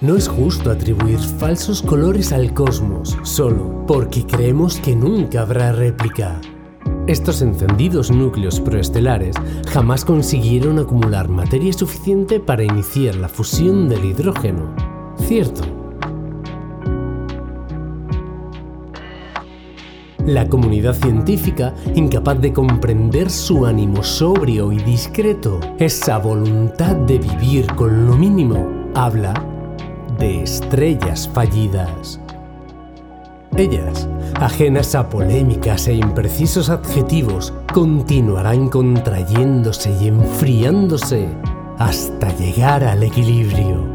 No es justo atribuir falsos colores al cosmos solo porque creemos que nunca habrá réplica. Estos encendidos núcleos proestelares jamás consiguieron acumular materia suficiente para iniciar la fusión del hidrógeno. Cierto. La comunidad científica, incapaz de comprender su ánimo sobrio y discreto, esa voluntad de vivir con lo mínimo, habla de estrellas fallidas. Ellas, ajenas a polémicas e imprecisos adjetivos, continuarán contrayéndose y enfriándose hasta llegar al equilibrio.